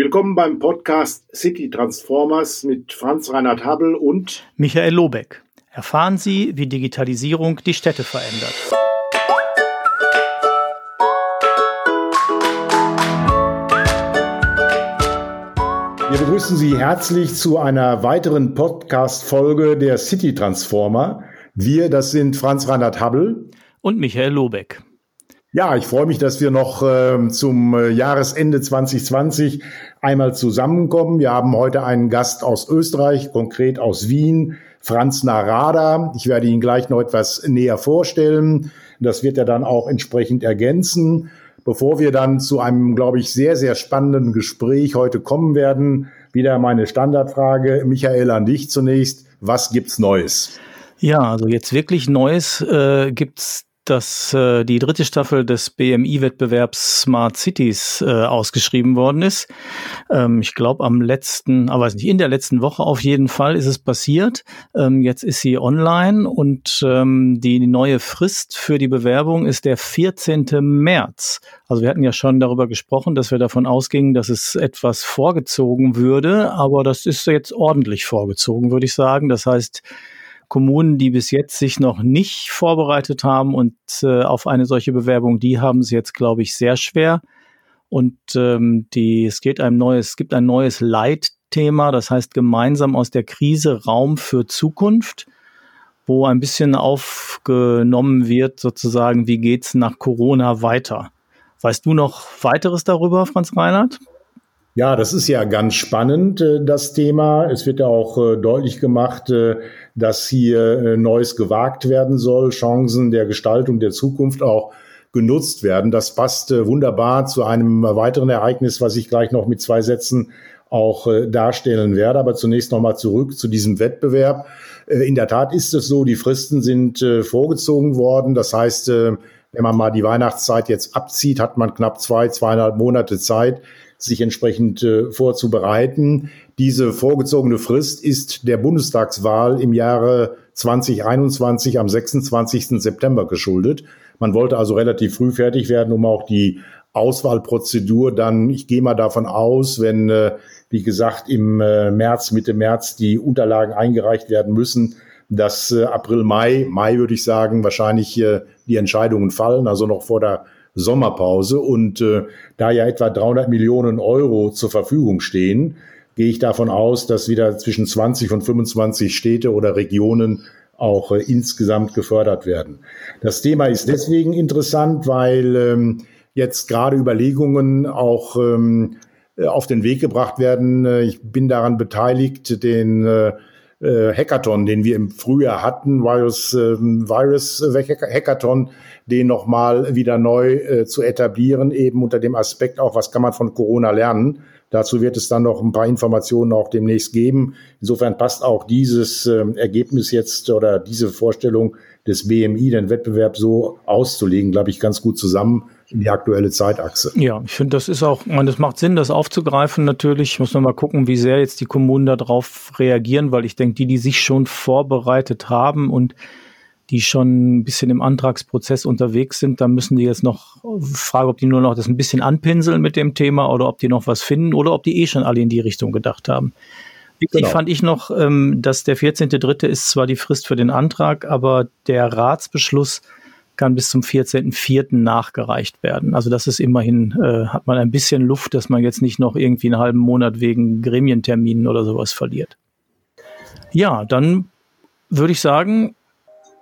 Willkommen beim Podcast City Transformers mit Franz Reinhard Habel und Michael Lobeck. Erfahren Sie, wie Digitalisierung die Städte verändert. Wir begrüßen Sie herzlich zu einer weiteren Podcast-Folge der City Transformer. Wir, das sind Franz Reinhard Habel und Michael Lobeck. Ja, ich freue mich, dass wir noch äh, zum äh, Jahresende 2020 einmal zusammenkommen. Wir haben heute einen Gast aus Österreich, konkret aus Wien, Franz Narada. Ich werde ihn gleich noch etwas näher vorstellen. Das wird er dann auch entsprechend ergänzen. Bevor wir dann zu einem, glaube ich, sehr, sehr spannenden Gespräch heute kommen werden, wieder meine Standardfrage. Michael, an dich zunächst. Was gibt's Neues? Ja, also jetzt wirklich Neues äh, gibt's dass äh, die dritte Staffel des BMI-Wettbewerbs Smart Cities äh, ausgeschrieben worden ist. Ähm, ich glaube am letzten, aber ah, weiß nicht, in der letzten Woche auf jeden Fall ist es passiert. Ähm, jetzt ist sie online und ähm, die neue Frist für die Bewerbung ist der 14. März. Also wir hatten ja schon darüber gesprochen, dass wir davon ausgingen, dass es etwas vorgezogen würde, aber das ist jetzt ordentlich vorgezogen, würde ich sagen. Das heißt, Kommunen, die bis jetzt sich noch nicht vorbereitet haben und äh, auf eine solche Bewerbung, die haben es jetzt, glaube ich, sehr schwer. Und ähm, die, es geht ein neues, es gibt ein neues Leitthema, das heißt gemeinsam aus der Krise Raum für Zukunft, wo ein bisschen aufgenommen wird, sozusagen, wie geht's nach Corona weiter? Weißt du noch weiteres darüber, Franz Reinhardt? Ja, das ist ja ganz spannend, äh, das Thema. Es wird ja auch äh, deutlich gemacht, äh, dass hier Neues gewagt werden soll, Chancen der Gestaltung der Zukunft auch genutzt werden. Das passt wunderbar zu einem weiteren Ereignis, was ich gleich noch mit zwei Sätzen auch darstellen werde. Aber zunächst nochmal zurück zu diesem Wettbewerb. In der Tat ist es so, die Fristen sind vorgezogen worden. Das heißt, wenn man mal die Weihnachtszeit jetzt abzieht, hat man knapp zwei, zweieinhalb Monate Zeit, sich entsprechend äh, vorzubereiten. Diese vorgezogene Frist ist der Bundestagswahl im Jahre 2021 am 26. September geschuldet. Man wollte also relativ früh fertig werden, um auch die Auswahlprozedur dann, ich gehe mal davon aus, wenn, äh, wie gesagt, im äh, März, Mitte März die Unterlagen eingereicht werden müssen, dass äh, April, Mai, Mai würde ich sagen, wahrscheinlich äh, die Entscheidungen fallen, also noch vor der Sommerpause. Und äh, da ja etwa 300 Millionen Euro zur Verfügung stehen, gehe ich davon aus, dass wieder zwischen 20 und 25 Städte oder Regionen auch äh, insgesamt gefördert werden. Das Thema ist deswegen interessant, weil ähm, jetzt gerade Überlegungen auch ähm, äh, auf den Weg gebracht werden. Äh, ich bin daran beteiligt, den äh, äh, Hackathon, den wir im Frühjahr hatten, Virus, äh, Virus Hackathon, den nochmal wieder neu äh, zu etablieren, eben unter dem Aspekt auch, was kann man von Corona lernen. Dazu wird es dann noch ein paar Informationen auch demnächst geben. Insofern passt auch dieses äh, Ergebnis jetzt oder diese Vorstellung des BMI, den Wettbewerb so auszulegen, glaube ich, ganz gut zusammen in die aktuelle Zeitachse. Ja, ich finde, das ist auch, man, das macht Sinn, das aufzugreifen. Natürlich muss man mal gucken, wie sehr jetzt die Kommunen darauf reagieren, weil ich denke, die, die sich schon vorbereitet haben und die schon ein bisschen im Antragsprozess unterwegs sind, da müssen die jetzt noch fragen, ob die nur noch das ein bisschen anpinseln mit dem Thema oder ob die noch was finden oder ob die eh schon alle in die Richtung gedacht haben. Wichtig genau. fand ich noch, ähm, dass der 14.3. ist zwar die Frist für den Antrag, aber der Ratsbeschluss kann bis zum 14.04. nachgereicht werden. Also das ist immerhin, äh, hat man ein bisschen Luft, dass man jetzt nicht noch irgendwie einen halben Monat wegen Gremienterminen oder sowas verliert. Ja, dann würde ich sagen,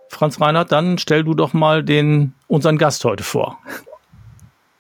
Franz Reinhardt, dann stell du doch mal den, unseren Gast heute vor.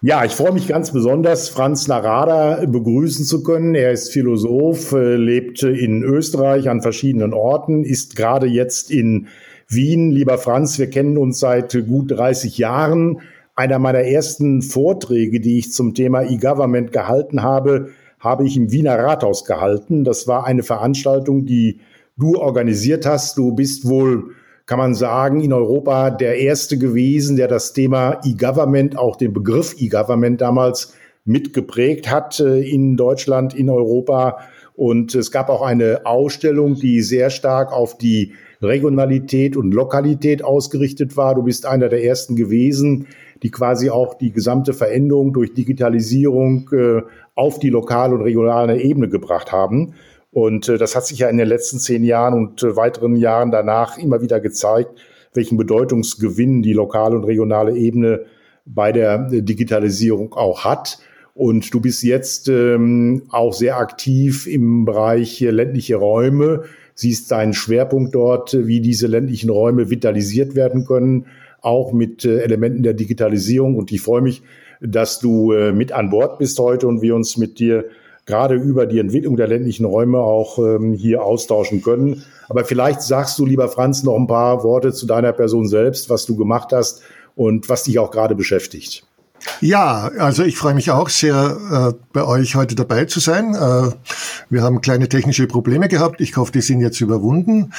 Ja, ich freue mich ganz besonders, Franz Narada begrüßen zu können. Er ist Philosoph, äh, lebt in Österreich an verschiedenen Orten, ist gerade jetzt in Wien. Lieber Franz, wir kennen uns seit gut 30 Jahren. Einer meiner ersten Vorträge, die ich zum Thema E-Government gehalten habe, habe ich im Wiener Rathaus gehalten. Das war eine Veranstaltung, die du organisiert hast. Du bist wohl kann man sagen, in Europa der erste gewesen, der das Thema E-Government, auch den Begriff E-Government damals mitgeprägt hat äh, in Deutschland, in Europa. Und es gab auch eine Ausstellung, die sehr stark auf die Regionalität und Lokalität ausgerichtet war. Du bist einer der ersten gewesen, die quasi auch die gesamte Veränderung durch Digitalisierung äh, auf die lokale und regionale Ebene gebracht haben. Und äh, das hat sich ja in den letzten zehn Jahren und äh, weiteren Jahren danach immer wieder gezeigt, welchen Bedeutungsgewinn die lokale und regionale Ebene bei der Digitalisierung auch hat. Und du bist jetzt ähm, auch sehr aktiv im Bereich ländliche Räume, siehst deinen Schwerpunkt dort, wie diese ländlichen Räume vitalisiert werden können, auch mit äh, Elementen der Digitalisierung. Und ich freue mich, dass du äh, mit an Bord bist heute und wir uns mit dir gerade über die Entwicklung der ländlichen Räume auch ähm, hier austauschen können. Aber vielleicht sagst du, lieber Franz, noch ein paar Worte zu deiner Person selbst, was du gemacht hast und was dich auch gerade beschäftigt. Ja, also ich freue mich auch sehr, äh, bei euch heute dabei zu sein. Äh, wir haben kleine technische Probleme gehabt. Ich hoffe, die sind jetzt überwunden.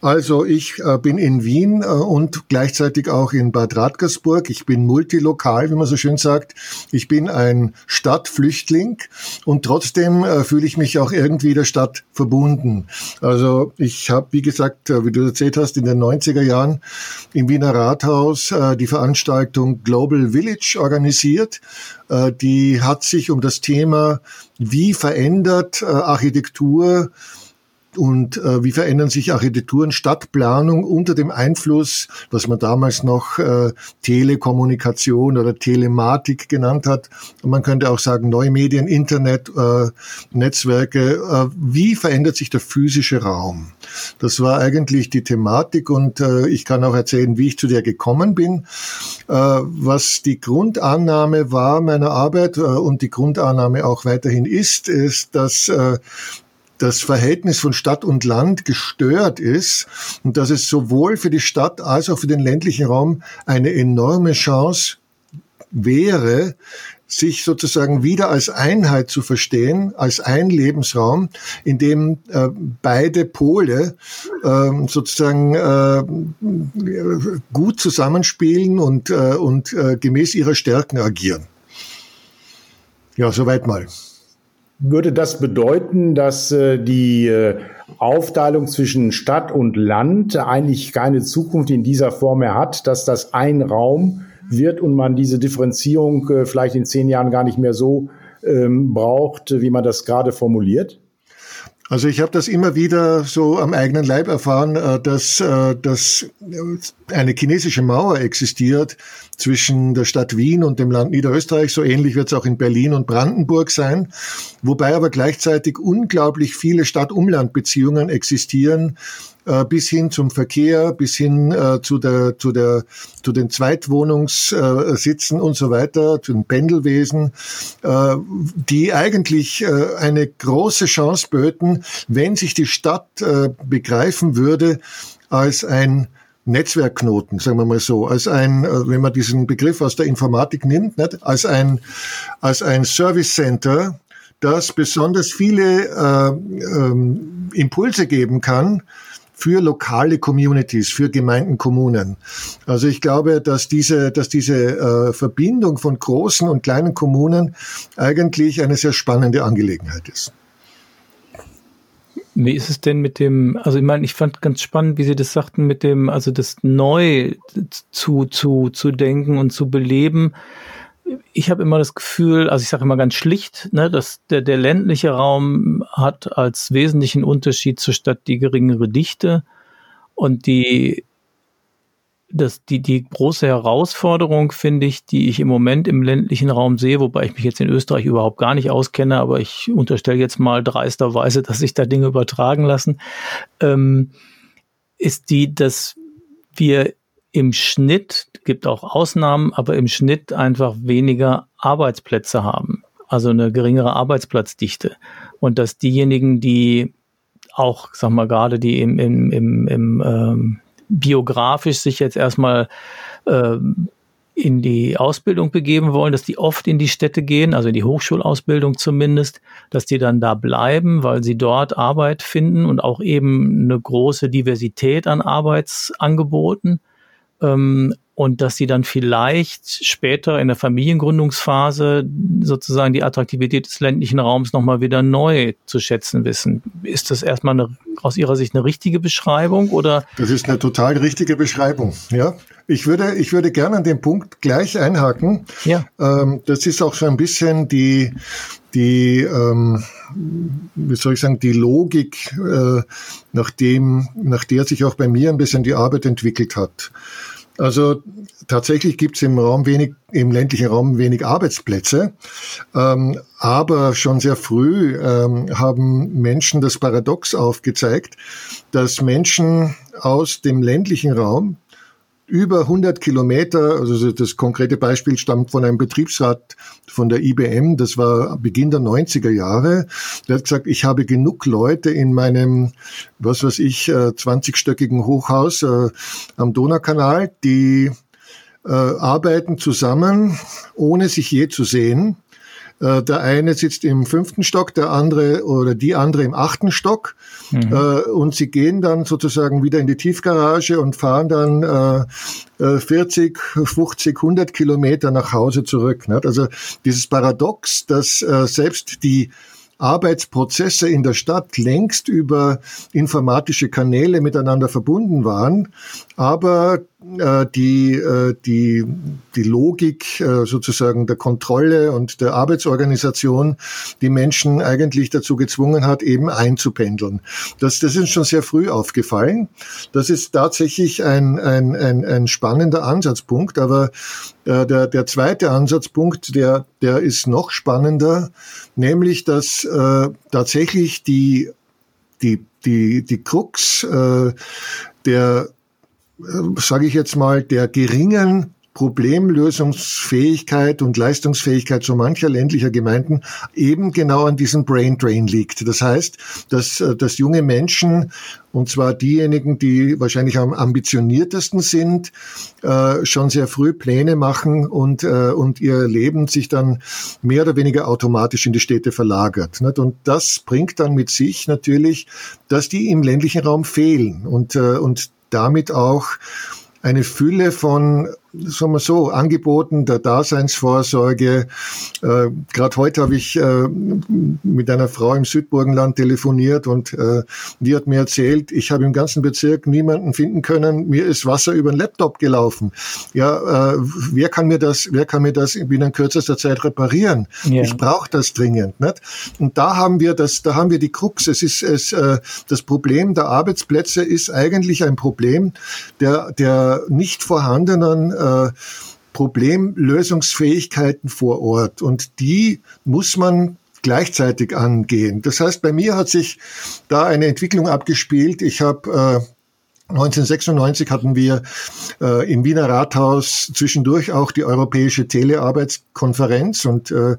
Also ich äh, bin in Wien äh, und gleichzeitig auch in Bad Radgersburg. Ich bin multilokal, wie man so schön sagt. Ich bin ein Stadtflüchtling und trotzdem äh, fühle ich mich auch irgendwie der Stadt verbunden. Also ich habe, wie gesagt, äh, wie du erzählt hast, in den 90er Jahren im Wiener Rathaus die Veranstaltung Global Village organisiert organisiert. Äh, die hat sich um das Thema, wie verändert äh, Architektur und äh, wie verändern sich Architekturen, Stadtplanung unter dem Einfluss, was man damals noch äh, Telekommunikation oder Telematik genannt hat. Man könnte auch sagen neue Medien, Internet, äh, Netzwerke. Äh, wie verändert sich der physische Raum? Das war eigentlich die Thematik und äh, ich kann auch erzählen, wie ich zu der gekommen bin. Äh, was die Grundannahme war meiner Arbeit äh, und die Grundannahme auch weiterhin ist, ist, dass äh, das Verhältnis von Stadt und Land gestört ist und dass es sowohl für die Stadt als auch für den ländlichen Raum eine enorme Chance wäre, sich sozusagen wieder als Einheit zu verstehen, als ein Lebensraum, in dem äh, beide Pole äh, sozusagen äh, gut zusammenspielen und, äh, und äh, gemäß ihrer Stärken agieren. Ja, soweit mal würde das bedeuten, dass äh, die äh, Aufteilung zwischen Stadt und Land eigentlich keine Zukunft in dieser Form mehr hat, dass das ein Raum wird und man diese Differenzierung äh, vielleicht in zehn Jahren gar nicht mehr so ähm, braucht, wie man das gerade formuliert? Also ich habe das immer wieder so am eigenen Leib erfahren, äh, dass, äh, dass eine chinesische Mauer existiert zwischen der Stadt Wien und dem Land Niederösterreich. So ähnlich wird es auch in Berlin und Brandenburg sein, wobei aber gleichzeitig unglaublich viele Stadt-Umland-Beziehungen existieren, bis hin zum Verkehr, bis hin äh, zu, der, zu, der, zu den Zweitwohnungssitzen und so weiter, zu den Pendelwesen, äh, die eigentlich äh, eine große Chance böten, wenn sich die Stadt äh, begreifen würde als ein Netzwerkknoten, sagen wir mal so, als ein, äh, wenn man diesen Begriff aus der Informatik nimmt, nicht, als ein, als ein Service Center, das besonders viele äh, ähm, Impulse geben kann, für lokale Communities, für Gemeinden, Kommunen. Also ich glaube, dass diese, dass diese äh, Verbindung von großen und kleinen Kommunen eigentlich eine sehr spannende Angelegenheit ist. Wie ist es denn mit dem, also ich meine, ich fand ganz spannend, wie Sie das sagten, mit dem, also das neu zu, zu, zu denken und zu beleben ich habe immer das Gefühl, also ich sage immer ganz schlicht, ne, dass der, der ländliche Raum hat als wesentlichen Unterschied zur Stadt die geringere Dichte und die das, die, die große Herausforderung, finde ich, die ich im Moment im ländlichen Raum sehe, wobei ich mich jetzt in Österreich überhaupt gar nicht auskenne, aber ich unterstelle jetzt mal dreisterweise, dass sich da Dinge übertragen lassen, ähm, ist die, dass wir im Schnitt, gibt auch Ausnahmen, aber im Schnitt einfach weniger Arbeitsplätze haben, also eine geringere Arbeitsplatzdichte. Und dass diejenigen, die auch, sag mal, gerade die im, im, im, im ähm, biografisch sich jetzt erstmal ähm, in die Ausbildung begeben wollen, dass die oft in die Städte gehen, also in die Hochschulausbildung zumindest, dass die dann da bleiben, weil sie dort Arbeit finden und auch eben eine große Diversität an Arbeitsangeboten. Ähm, und dass sie dann vielleicht später in der Familiengründungsphase sozusagen die Attraktivität des ländlichen Raums nochmal wieder neu zu schätzen wissen. Ist das erstmal eine, aus Ihrer Sicht eine richtige Beschreibung oder? Das ist eine total richtige Beschreibung, ja. Ich würde, ich würde gerne an dem Punkt gleich einhaken. Ja. Ähm, das ist auch so ein bisschen die, die, ähm, wie soll ich sagen, die Logik, äh, nach dem, nach der sich auch bei mir ein bisschen die Arbeit entwickelt hat. Also tatsächlich gibt es im Raum wenig, im ländlichen Raum wenig Arbeitsplätze, ähm, aber schon sehr früh ähm, haben Menschen das Paradox aufgezeigt, dass Menschen aus dem ländlichen Raum über 100 Kilometer, also das konkrete Beispiel stammt von einem Betriebsrat von der IBM, das war Beginn der 90er Jahre. Der hat gesagt, ich habe genug Leute in meinem, was weiß ich, 20-stöckigen äh, Hochhaus äh, am Donaukanal, die äh, arbeiten zusammen, ohne sich je zu sehen äh, der eine sitzt im fünften Stock, der andere oder die andere im achten Stock. Mhm. Äh, und sie gehen dann sozusagen wieder in die Tiefgarage und fahren dann 40, 50, 100 Kilometer nach Hause zurück. Also dieses Paradox, dass äh, selbst die Arbeitsprozesse in der Stadt längst über informatische Kanäle miteinander verbunden waren, aber äh, die, äh, die, die Logik äh, sozusagen der Kontrolle und der Arbeitsorganisation die Menschen eigentlich dazu gezwungen hat, eben einzupendeln. Das, das ist schon sehr früh aufgefallen. Das ist tatsächlich ein, ein, ein, ein spannender Ansatzpunkt, aber äh, der, der zweite Ansatzpunkt, der, der ist noch spannender, nämlich dass äh, tatsächlich die, die, die, die Krux äh, der sage ich jetzt mal, der geringen Problemlösungsfähigkeit und Leistungsfähigkeit so mancher ländlicher Gemeinden eben genau an diesem Brain Drain liegt. Das heißt, dass, äh, dass junge Menschen, und zwar diejenigen, die wahrscheinlich am ambitioniertesten sind, äh, schon sehr früh Pläne machen und, und ihr Leben sich dann mehr oder weniger automatisch in die Städte verlagert. Und das bringt dann mit sich natürlich, dass die im ländlichen Raum fehlen und, und damit auch eine Fülle von sagen wir so, Angeboten der Daseinsvorsorge. Äh, Gerade heute habe ich äh, mit einer Frau im Südburgenland telefoniert und äh, die hat mir erzählt, ich habe im ganzen Bezirk niemanden finden können, mir ist Wasser über den Laptop gelaufen. Ja, äh, wer kann mir das, wer kann mir das binnen kürzester Zeit reparieren? Ja. Ich brauche das dringend. Nicht? Und da haben wir das, da haben wir die Krux. Es ist es, äh, das Problem der Arbeitsplätze ist eigentlich ein Problem der, der nicht vorhandenen äh, Problemlösungsfähigkeiten vor Ort. Und die muss man gleichzeitig angehen. Das heißt, bei mir hat sich da eine Entwicklung abgespielt. Ich habe äh, 1996 hatten wir äh, im Wiener Rathaus zwischendurch auch die Europäische Telearbeitskonferenz und äh,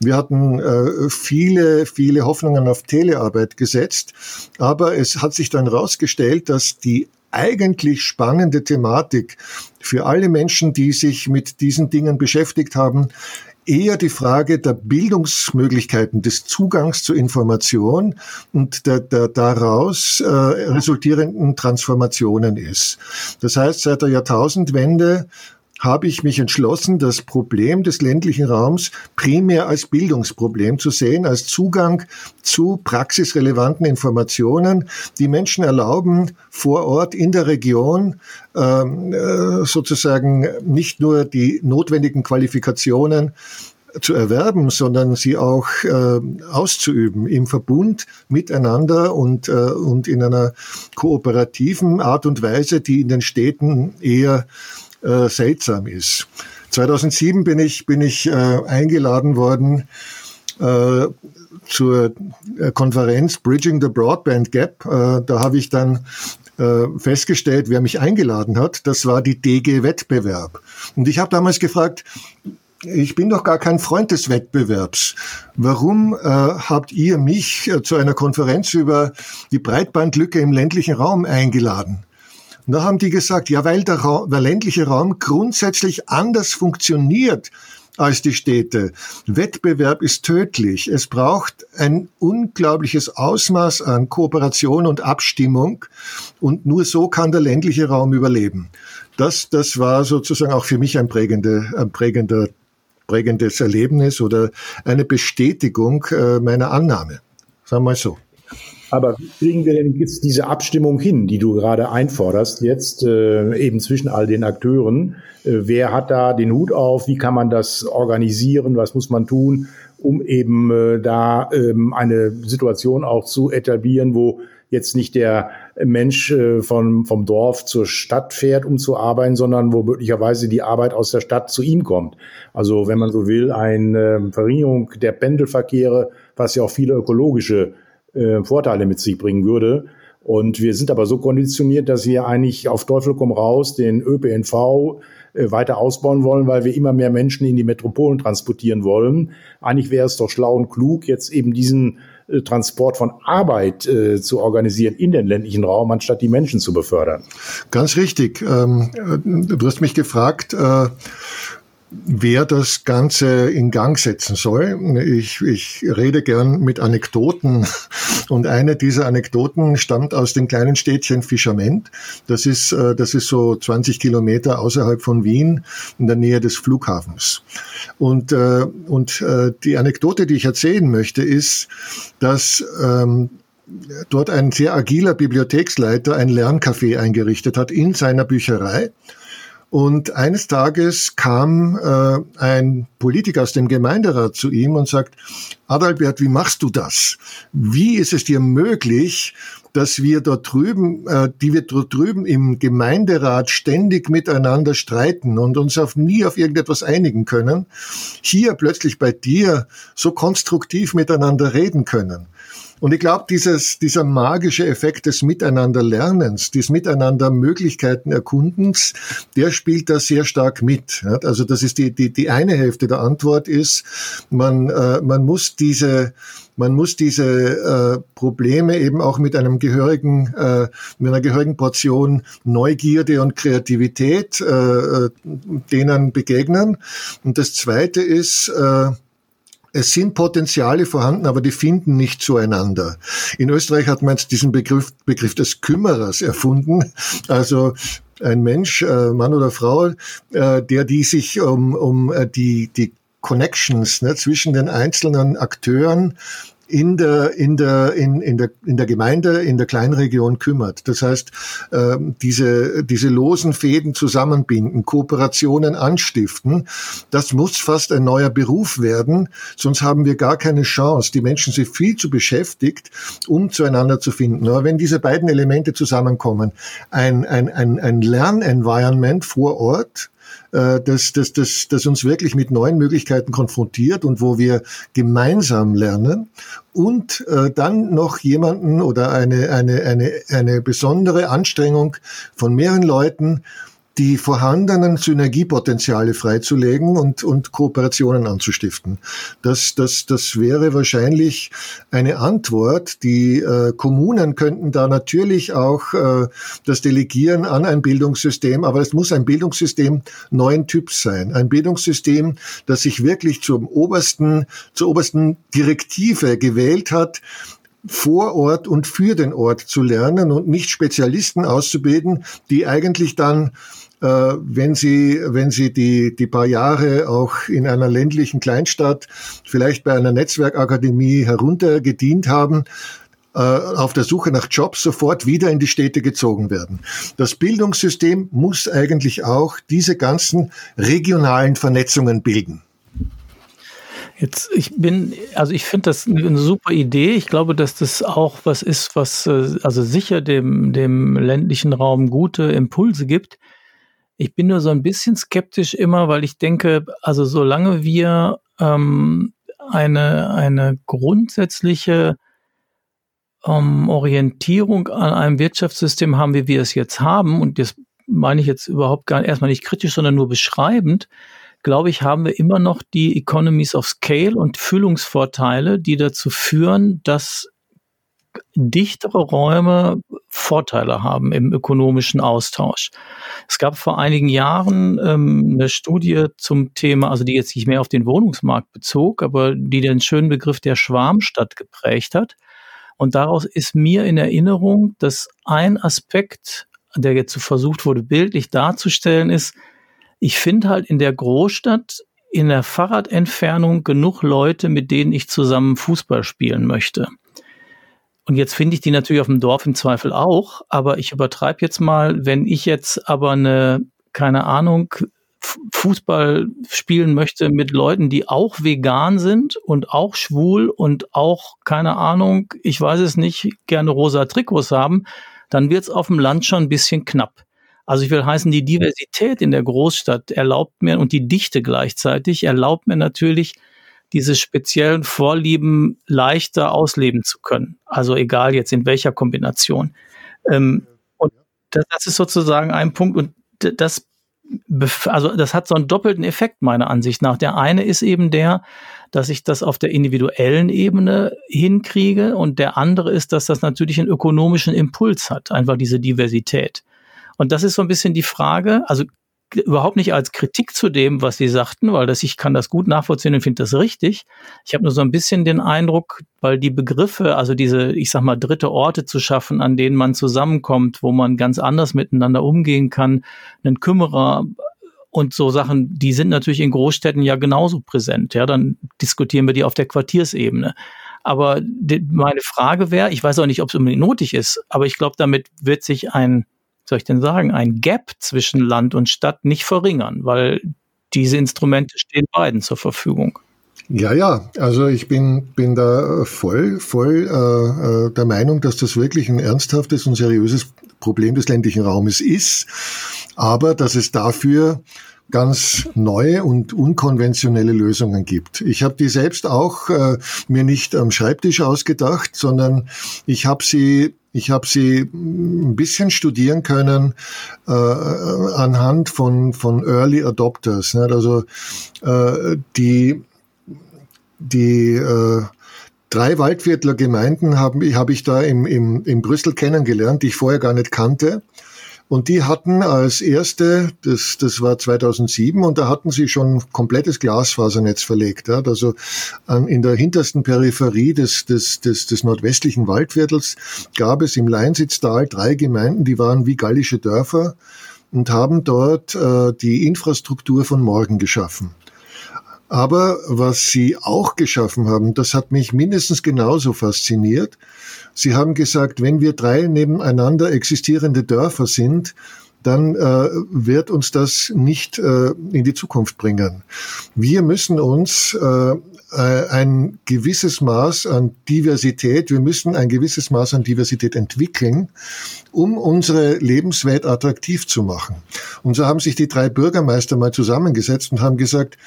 wir hatten äh, viele, viele Hoffnungen auf Telearbeit gesetzt. Aber es hat sich dann herausgestellt, dass die eigentlich spannende Thematik für alle Menschen, die sich mit diesen Dingen beschäftigt haben, eher die Frage der Bildungsmöglichkeiten, des Zugangs zu Information und der, der daraus äh, resultierenden Transformationen ist. Das heißt, seit der Jahrtausendwende habe ich mich entschlossen, das Problem des ländlichen Raums primär als Bildungsproblem zu sehen, als Zugang zu praxisrelevanten Informationen, die Menschen erlauben, vor Ort in der Region ähm, äh, sozusagen nicht nur die notwendigen Qualifikationen zu erwerben, sondern sie auch äh, auszuüben im Verbund miteinander und, äh, und in einer kooperativen Art und Weise, die in den Städten eher äh, seltsam ist. 2007 bin ich, bin ich äh, eingeladen worden äh, zur äh, Konferenz Bridging the Broadband Gap. Äh, da habe ich dann äh, festgestellt, wer mich eingeladen hat. Das war die DG Wettbewerb. Und ich habe damals gefragt, ich bin doch gar kein Freund des Wettbewerbs. Warum äh, habt ihr mich äh, zu einer Konferenz über die Breitbandlücke im ländlichen Raum eingeladen? Und da haben die gesagt, ja, weil der, Raum, der ländliche Raum grundsätzlich anders funktioniert als die Städte. Wettbewerb ist tödlich. Es braucht ein unglaubliches Ausmaß an Kooperation und Abstimmung und nur so kann der ländliche Raum überleben. Das, das war sozusagen auch für mich ein, prägende, ein prägender, prägendes Erlebnis oder eine Bestätigung äh, meiner Annahme. Sagen wir mal so. Aber wie kriegen wir denn jetzt diese Abstimmung hin, die du gerade einforderst, jetzt äh, eben zwischen all den Akteuren? Äh, wer hat da den Hut auf? Wie kann man das organisieren? Was muss man tun, um eben äh, da ähm, eine Situation auch zu etablieren, wo jetzt nicht der Mensch äh, vom, vom Dorf zur Stadt fährt, um zu arbeiten, sondern wo möglicherweise die Arbeit aus der Stadt zu ihm kommt. Also wenn man so will, eine Verringerung der Pendelverkehre, was ja auch viele ökologische äh, Vorteile mit sich bringen würde. Und wir sind aber so konditioniert, dass wir eigentlich auf Teufel komm raus den ÖPNV äh, weiter ausbauen wollen, weil wir immer mehr Menschen in die Metropolen transportieren wollen. Eigentlich wäre es doch schlau und klug, jetzt eben diesen äh, Transport von Arbeit äh, zu organisieren in den ländlichen Raum, anstatt die Menschen zu befördern. Ganz richtig. Ähm, äh, du hast mich gefragt, wer das Ganze in Gang setzen soll. Ich, ich rede gern mit Anekdoten und eine dieser Anekdoten stammt aus dem kleinen Städtchen Fischerment. Das ist, äh, das ist so 20 Kilometer außerhalb von Wien in der Nähe des Flughafens. Und, äh, und äh, die Anekdote, die ich erzählen möchte, ist, dass ähm, dort ein sehr agiler Bibliotheksleiter ein Lerncafé eingerichtet hat in seiner Bücherei und eines Tages kam äh, ein Politiker aus dem Gemeinderat zu ihm und sagt, Adalbert, wie machst du das? Wie ist es dir möglich, dass wir dort drüben, äh, die wir dort drüben im Gemeinderat ständig miteinander streiten und uns auf nie auf irgendetwas einigen können, hier plötzlich bei dir so konstruktiv miteinander reden können? Und ich glaube, dieses, dieser magische Effekt des Miteinanderlernens, des Miteinander Möglichkeiten erkundens, der spielt da sehr stark mit. Also das ist die, die, die eine Hälfte der Antwort ist, man, äh, man muss diese, man muss diese äh, Probleme eben auch mit einem gehörigen, äh, mit einer gehörigen Portion Neugierde und Kreativität äh, äh denen begegnen. Und das zweite ist, äh, es sind Potenziale vorhanden, aber die finden nicht zueinander. In Österreich hat man jetzt diesen Begriff, Begriff des Kümmerers erfunden. Also ein Mensch, äh, Mann oder Frau, äh, der die sich um, um äh, die, die Connections ne, zwischen den einzelnen Akteuren in der, in der, in, in der, in der Gemeinde, in der Kleinregion kümmert. Das heißt, äh, diese, diese losen Fäden zusammenbinden, Kooperationen anstiften, das muss fast ein neuer Beruf werden, sonst haben wir gar keine Chance. Die Menschen sind viel zu beschäftigt, um zueinander zu finden. Aber wenn diese beiden Elemente zusammenkommen, ein, ein, ein, ein Lernenvironment vor Ort, äh, das, das, das, das uns wirklich mit neuen Möglichkeiten konfrontiert und wo wir gemeinsam lernen und äh, dann noch jemanden oder eine, eine, eine, eine besondere Anstrengung von mehreren Leuten, die vorhandenen Synergiepotenziale freizulegen und, und Kooperationen anzustiften. Das, das, das wäre wahrscheinlich eine Antwort. Die äh, Kommunen könnten da natürlich auch äh, das delegieren an ein Bildungssystem, aber es muss ein Bildungssystem neuen Typs sein. Ein Bildungssystem, das sich wirklich zum obersten, zur obersten Direktive gewählt hat, vor Ort und für den Ort zu lernen und nicht Spezialisten auszubilden, die eigentlich dann wenn Sie, wenn Sie die, die paar Jahre auch in einer ländlichen Kleinstadt, vielleicht bei einer Netzwerkakademie heruntergedient haben, äh, auf der Suche nach Jobs sofort wieder in die Städte gezogen werden. Das Bildungssystem muss eigentlich auch diese ganzen regionalen Vernetzungen bilden. Jetzt, ich bin, also ich finde das eine super Idee. Ich glaube, dass das auch was ist, was äh, also sicher dem, dem ländlichen Raum gute Impulse gibt. Ich bin nur so ein bisschen skeptisch immer, weil ich denke, also solange wir ähm, eine, eine grundsätzliche ähm, Orientierung an einem Wirtschaftssystem haben, wie wir es jetzt haben, und das meine ich jetzt überhaupt gar erstmal nicht kritisch, sondern nur beschreibend, glaube ich, haben wir immer noch die Economies of Scale und Füllungsvorteile, die dazu führen, dass dichtere Räume Vorteile haben im ökonomischen Austausch. Es gab vor einigen Jahren ähm, eine Studie zum Thema, also die jetzt nicht mehr auf den Wohnungsmarkt bezog, aber die den schönen Begriff der Schwarmstadt geprägt hat. Und daraus ist mir in Erinnerung, dass ein Aspekt, der jetzt so versucht wurde, bildlich darzustellen, ist, ich finde halt in der Großstadt in der Fahrradentfernung genug Leute, mit denen ich zusammen Fußball spielen möchte. Und jetzt finde ich die natürlich auf dem Dorf im Zweifel auch, aber ich übertreibe jetzt mal, wenn ich jetzt aber eine, keine Ahnung, Fußball spielen möchte mit Leuten, die auch vegan sind und auch schwul und auch, keine Ahnung, ich weiß es nicht, gerne rosa Trikots haben, dann wird es auf dem Land schon ein bisschen knapp. Also ich will heißen, die Diversität in der Großstadt erlaubt mir und die Dichte gleichzeitig erlaubt mir natürlich, diese speziellen Vorlieben leichter ausleben zu können. Also egal jetzt in welcher Kombination. Ähm, und das, das ist sozusagen ein Punkt und das also das hat so einen doppelten Effekt meiner Ansicht nach. Der eine ist eben der, dass ich das auf der individuellen Ebene hinkriege und der andere ist, dass das natürlich einen ökonomischen Impuls hat, einfach diese Diversität. Und das ist so ein bisschen die Frage, also überhaupt nicht als Kritik zu dem, was Sie sagten, weil das, ich kann das gut nachvollziehen und finde das richtig. Ich habe nur so ein bisschen den Eindruck, weil die Begriffe, also diese, ich sag mal, dritte Orte zu schaffen, an denen man zusammenkommt, wo man ganz anders miteinander umgehen kann, einen Kümmerer und so Sachen, die sind natürlich in Großstädten ja genauso präsent. Ja, dann diskutieren wir die auf der Quartiersebene. Aber die, meine Frage wäre, ich weiß auch nicht, ob es unbedingt notig ist, aber ich glaube, damit wird sich ein soll ich denn sagen, ein Gap zwischen Land und Stadt nicht verringern, weil diese Instrumente stehen beiden zur Verfügung. Ja, ja, also ich bin, bin da voll, voll äh, äh, der Meinung, dass das wirklich ein ernsthaftes und seriöses Problem des ländlichen Raumes ist, aber dass es dafür ganz neue und unkonventionelle Lösungen gibt. Ich habe die selbst auch äh, mir nicht am Schreibtisch ausgedacht, sondern ich habe sie ich habe sie ein bisschen studieren können äh, anhand von, von Early Adopters. Nicht? Also äh, die, die äh, drei Waldviertler Gemeinden habe hab ich da im, im, in Brüssel kennengelernt, die ich vorher gar nicht kannte. Und die hatten als erste, das, das war 2007, und da hatten sie schon komplettes Glasfasernetz verlegt. Ja. Also an, in der hintersten Peripherie des, des, des, des nordwestlichen Waldviertels gab es im Leinsitztal drei Gemeinden, die waren wie gallische Dörfer und haben dort äh, die Infrastruktur von morgen geschaffen. Aber was sie auch geschaffen haben, das hat mich mindestens genauso fasziniert, Sie haben gesagt, wenn wir drei nebeneinander existierende Dörfer sind, dann äh, wird uns das nicht äh, in die Zukunft bringen. Wir müssen uns äh, äh, ein gewisses Maß an Diversität, wir müssen ein gewisses Maß an Diversität entwickeln, um unsere Lebenswelt attraktiv zu machen. Und so haben sich die drei Bürgermeister mal zusammengesetzt und haben gesagt,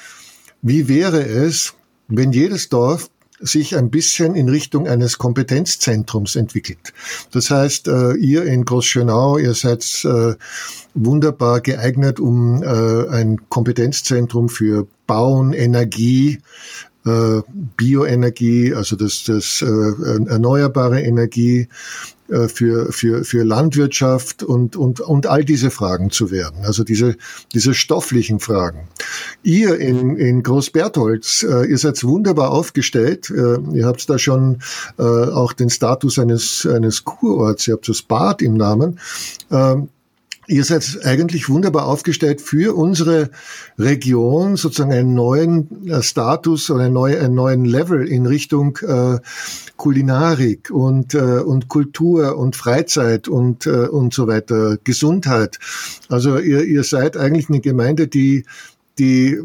wie wäre es, wenn jedes Dorf sich ein bisschen in Richtung eines Kompetenzzentrums entwickelt. Das heißt, äh, ihr in Großschönau, ihr seid äh, wunderbar geeignet, um äh, ein Kompetenzzentrum für Bauen, Energie, Bioenergie, also das, das erneuerbare Energie, äh, für, für, für Landwirtschaft und, und, und all diese Fragen zu werden. Also diese, diese stofflichen Fragen. Ihr in, in Großbertholz, äh, ihr seid wunderbar aufgestellt. Äh, ihr habt da schon äh, auch den Status eines, eines Kurorts. Ihr habt das Bad im Namen. Ähm, Ihr seid eigentlich wunderbar aufgestellt für unsere Region, sozusagen einen neuen äh, Status oder einen neuen, einen neuen Level in Richtung äh, Kulinarik und, äh, und Kultur und Freizeit und, äh, und so weiter, Gesundheit. Also ihr, ihr seid eigentlich eine Gemeinde, die die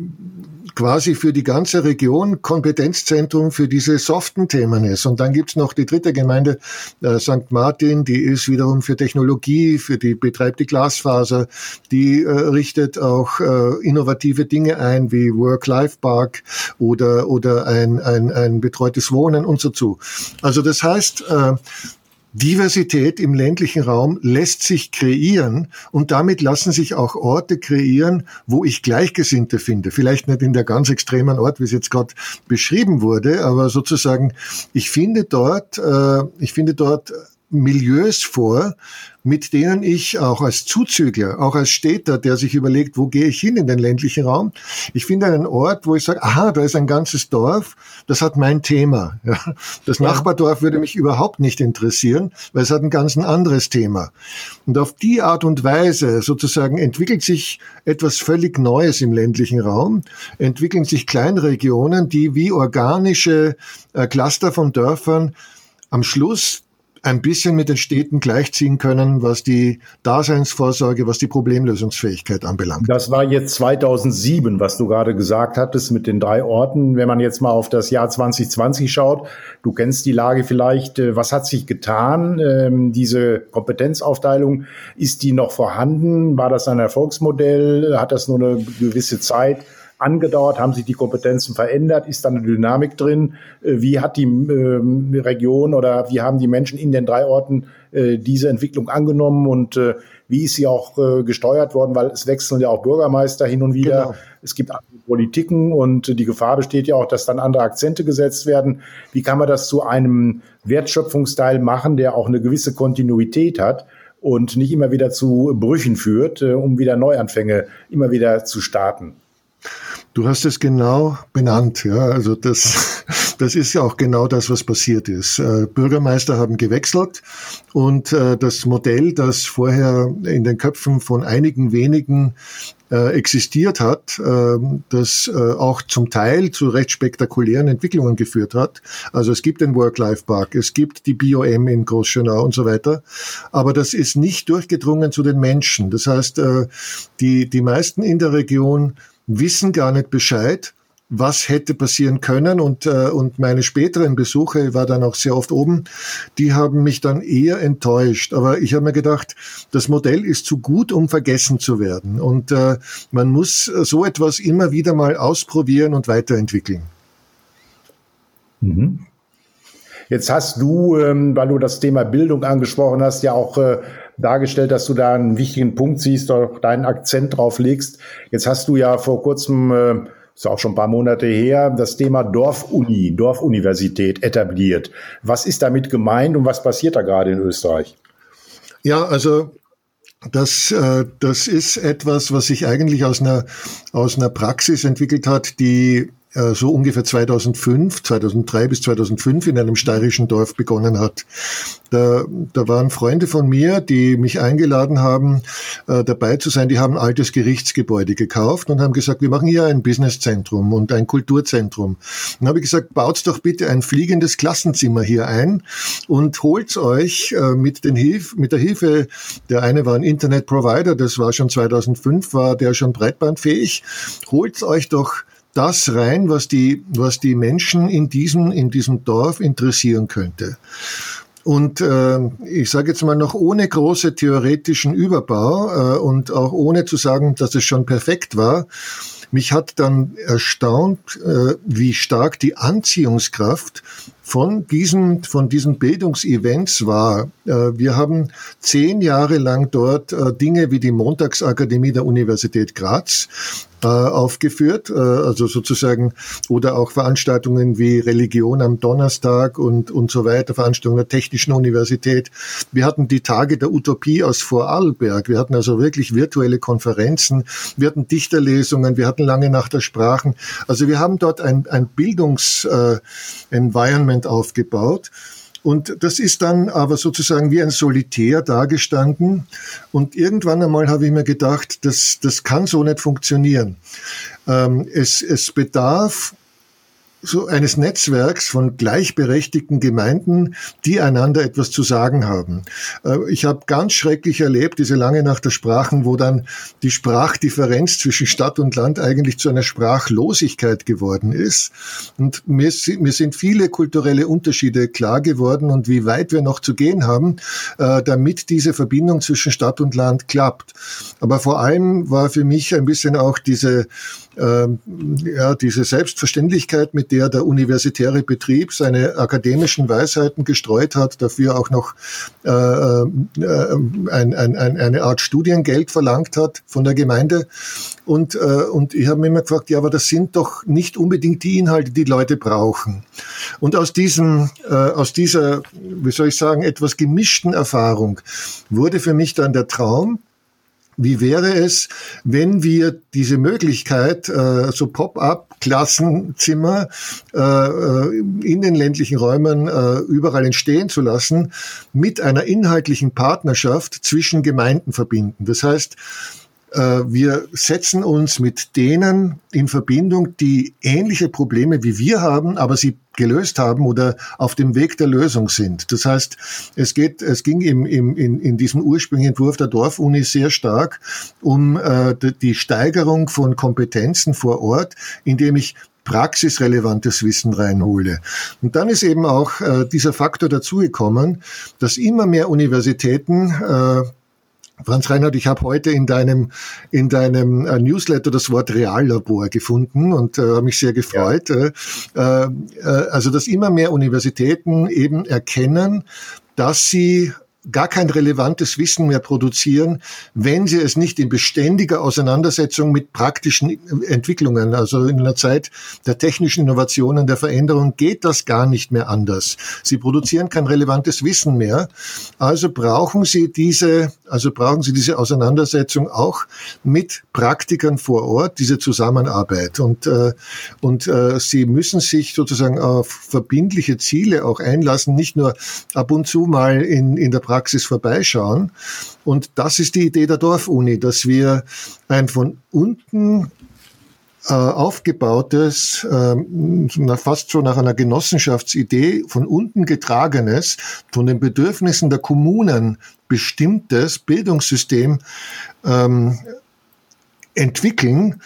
quasi für die ganze Region Kompetenzzentrum für diese soften Themen ist. Und dann gibt's noch die dritte Gemeinde, äh, St. Martin, die ist wiederum für Technologie, für die betreibt die Glasfaser, die äh, richtet auch äh, innovative Dinge ein, wie Work-Life-Park oder, oder ein, ein, ein betreutes Wohnen und so zu. Also das heißt, äh, Diversität im ländlichen Raum lässt sich kreieren und damit lassen sich auch Orte kreieren, wo ich Gleichgesinnte finde. Vielleicht nicht in der ganz extremen Ort, wie es jetzt gerade beschrieben wurde, aber sozusagen, ich finde dort, äh, ich finde dort Milieus vor, mit denen ich auch als Zuzügler, auch als Städter, der sich überlegt, wo gehe ich hin in den ländlichen Raum, ich finde einen Ort, wo ich sage, aha, da ist ein ganzes Dorf, das hat mein Thema. Ja. Das ja. Nachbardorf würde mich überhaupt nicht interessieren, weil es hat ein ganz anderes Thema. Und auf die Art und Weise sozusagen entwickelt sich etwas völlig Neues im ländlichen Raum, entwickeln sich Kleinregionen, die wie organische äh, Cluster von Dörfern am Schluss ein bisschen mit den Städten gleichziehen können, was die Daseinsvorsorge, was die Problemlösungsfähigkeit anbelangt. Das war jetzt 2007, was du gerade gesagt hattest mit den drei Orten. Wenn man jetzt mal auf das Jahr 2020 schaut, du kennst die Lage vielleicht, äh, was hat sich getan? Ähm, diese Kompetenzaufteilung, ist die noch vorhanden? War das ein Erfolgsmodell? Hat das nur eine gewisse Zeit? Angedauert? Haben sich die Kompetenzen verändert? Ist da eine Dynamik drin? Äh, wie hat die äh, Region oder wie haben die Menschen in den drei Orten äh, diese Entwicklung angenommen und äh, wie ist sie auch äh, gesteuert worden? Weil es wechseln ja auch Bürgermeister hin und wieder. Genau. Es gibt andere Politiken und die Gefahr besteht ja auch, dass dann andere Akzente gesetzt werden. Wie kann man das zu einem Wertschöpfungsteil machen, der auch eine gewisse Kontinuität hat? und nicht immer wieder zu Brüchen führt, um wieder Neuanfänge immer wieder zu starten. Du hast es genau benannt, ja. Also das, das ist ja auch genau das, was passiert ist. Äh, Bürgermeister haben gewechselt und äh, das Modell, das vorher in den Köpfen von einigen wenigen äh, existiert hat, äh, das auch zum Teil zu recht spektakulären Entwicklungen geführt hat. Also es gibt den Work-Life-Park, es gibt die BOM in Großschönau und so weiter, aber das ist nicht durchgedrungen zu den Menschen. Das heißt, die, die meisten in der Region wissen gar nicht Bescheid, was hätte passieren können und, äh, und meine späteren Besuche, war dann auch sehr oft oben, die haben mich dann eher enttäuscht. Aber ich habe mir gedacht, das Modell ist zu gut, um vergessen zu werden. Und äh, man muss so etwas immer wieder mal ausprobieren und weiterentwickeln. Mhm. Jetzt hast du, ähm, weil du das Thema Bildung angesprochen hast, ja auch äh, dargestellt, dass du da einen wichtigen Punkt siehst, auch deinen Akzent drauf legst. Jetzt hast du ja vor kurzem, äh, ist auch schon ein paar Monate her, das Thema Dorfuni, Dorfuniversität etabliert. Was ist damit gemeint und was passiert da gerade in Österreich? Ja, also das, äh, das ist etwas, was sich eigentlich aus einer, aus einer Praxis entwickelt hat, die so ungefähr 2005, 2003 bis 2005 in einem steirischen Dorf begonnen hat. Da, da waren Freunde von mir, die mich eingeladen haben, äh, dabei zu sein. Die haben ein altes Gerichtsgebäude gekauft und haben gesagt, wir machen hier ein Businesszentrum und ein Kulturzentrum. Dann habe ich gesagt, baut doch bitte ein fliegendes Klassenzimmer hier ein und holt euch äh, mit, den Hilf mit der Hilfe, der eine war ein Internetprovider, das war schon 2005, war der schon breitbandfähig, holt euch doch das rein, was die, was die Menschen in diesem, in diesem Dorf interessieren könnte. Und äh, ich sage jetzt mal noch ohne große theoretischen Überbau äh, und auch ohne zu sagen, dass es schon perfekt war, mich hat dann erstaunt, äh, wie stark die Anziehungskraft von diesen, von diesen Bildungsevents war. Äh, wir haben zehn Jahre lang dort äh, Dinge wie die Montagsakademie der Universität Graz äh, aufgeführt, also sozusagen, oder auch Veranstaltungen wie Religion am Donnerstag und, und so weiter, Veranstaltungen der Technischen Universität. Wir hatten die Tage der Utopie aus Vorarlberg. Wir hatten also wirklich virtuelle Konferenzen. Wir hatten Dichterlesungen. Wir hatten lange Nacht der Sprachen. Also wir haben dort ein, ein Bildungs-Environment Management aufgebaut. Und das ist dann aber sozusagen wie ein Solitär dagestanden. Und irgendwann einmal habe ich mir gedacht, das, das kann so nicht funktionieren. Ähm, es, es bedarf so eines Netzwerks von gleichberechtigten Gemeinden, die einander etwas zu sagen haben. Äh, ich habe ganz schrecklich erlebt, diese lange Nacht der Sprachen, wo dann die Sprachdifferenz zwischen Stadt und Land eigentlich zu einer Sprachlosigkeit geworden ist. Und mir, mir sind viele kulturelle Unterschiede klar geworden und wie weit wir noch zu gehen haben, äh, damit diese Verbindung zwischen Stadt und Land klappt. Aber vor allem war für mich ein bisschen auch diese, ähm, ja, diese Selbstverständlichkeit, mit mit der der universitäre Betrieb seine akademischen Weisheiten gestreut hat, dafür auch noch äh, äh, ein, ein, ein, eine Art Studiengeld verlangt hat von der Gemeinde. Und, äh, und ich habe mir immer gefragt, ja, aber das sind doch nicht unbedingt die Inhalte, die Leute brauchen. Und aus diesem, äh, aus dieser, wie soll ich sagen, etwas gemischten Erfahrung wurde für mich dann der Traum, wie wäre es, wenn wir diese Möglichkeit, äh, so Pop-up-Klassenzimmer äh, äh, in den ländlichen Räumen überall entstehen zu lassen, mit einer inhaltlichen Partnerschaft zwischen Gemeinden verbinden? Das heißt, wir setzen uns mit denen in Verbindung, die ähnliche Probleme wie wir haben, aber sie gelöst haben oder auf dem Weg der Lösung sind. Das heißt, es geht, es ging im, im, in, in diesem ursprünglichen Entwurf der Dorfuni sehr stark um äh, die Steigerung von Kompetenzen vor Ort, indem ich praxisrelevantes Wissen reinhole. Und dann ist eben auch äh, dieser Faktor dazugekommen, dass immer mehr Universitäten äh, Franz Reinhardt, ich habe heute in deinem, in deinem äh, Newsletter das Wort Reallabor gefunden und äh, habe mich sehr gefreut. Ja. Äh, äh, also, dass immer mehr Universitäten eben erkennen, dass sie gar kein relevantes Wissen mehr produzieren, wenn sie es nicht in beständiger Auseinandersetzung mit praktischen Entwicklungen, also in einer Zeit der technischen Innovationen, der Veränderung, geht das gar nicht mehr anders. Sie produzieren kein relevantes Wissen mehr. Also brauchen sie diese, also brauchen sie diese Auseinandersetzung auch mit Praktikern vor Ort, diese Zusammenarbeit. Und, äh, und äh, sie müssen sich sozusagen auf verbindliche Ziele auch einlassen, nicht nur ab und zu mal in, in der Praxis Praxis vorbeischauen. Und das ist die Idee der Dorfuni, dass wir ein von unten äh, aufgebautes, äh, fast so nach einer Genossenschaftsidee von unten getragenes, von den Bedürfnissen der Kommunen bestimmtes Bildungssystem ähm, entwickeln,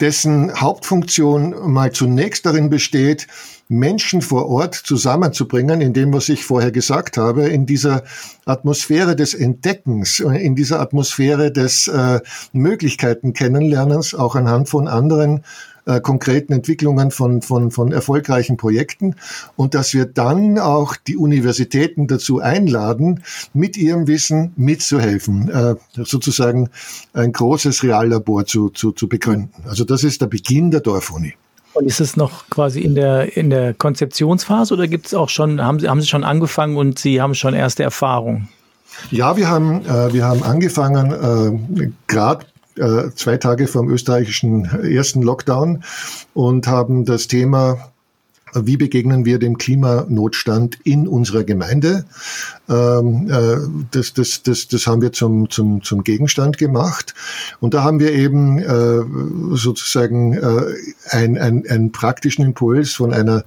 dessen Hauptfunktion mal zunächst darin besteht, Menschen vor Ort zusammenzubringen, in dem, was ich vorher gesagt habe, in dieser Atmosphäre des Entdeckens, in dieser Atmosphäre des äh, Möglichkeiten kennenlernens, auch anhand von anderen äh, konkreten Entwicklungen von, von, von erfolgreichen Projekten und dass wir dann auch die Universitäten dazu einladen, mit ihrem Wissen mitzuhelfen, äh, sozusagen ein großes Reallabor zu, zu, zu begründen. Also das ist der Beginn der Dorfuni. Und ist es noch quasi in der, in der Konzeptionsphase oder gibt es auch schon, haben Sie, haben Sie schon angefangen und Sie haben schon erste Erfahrungen? Ja, wir haben, äh, wir haben angefangen, äh, gerade äh, zwei Tage vom österreichischen ersten Lockdown und haben das Thema wie begegnen wir dem Klimanotstand in unserer Gemeinde? Ähm, äh, das, das, das, das haben wir zum, zum, zum Gegenstand gemacht. Und da haben wir eben äh, sozusagen äh, einen ein praktischen Impuls von einer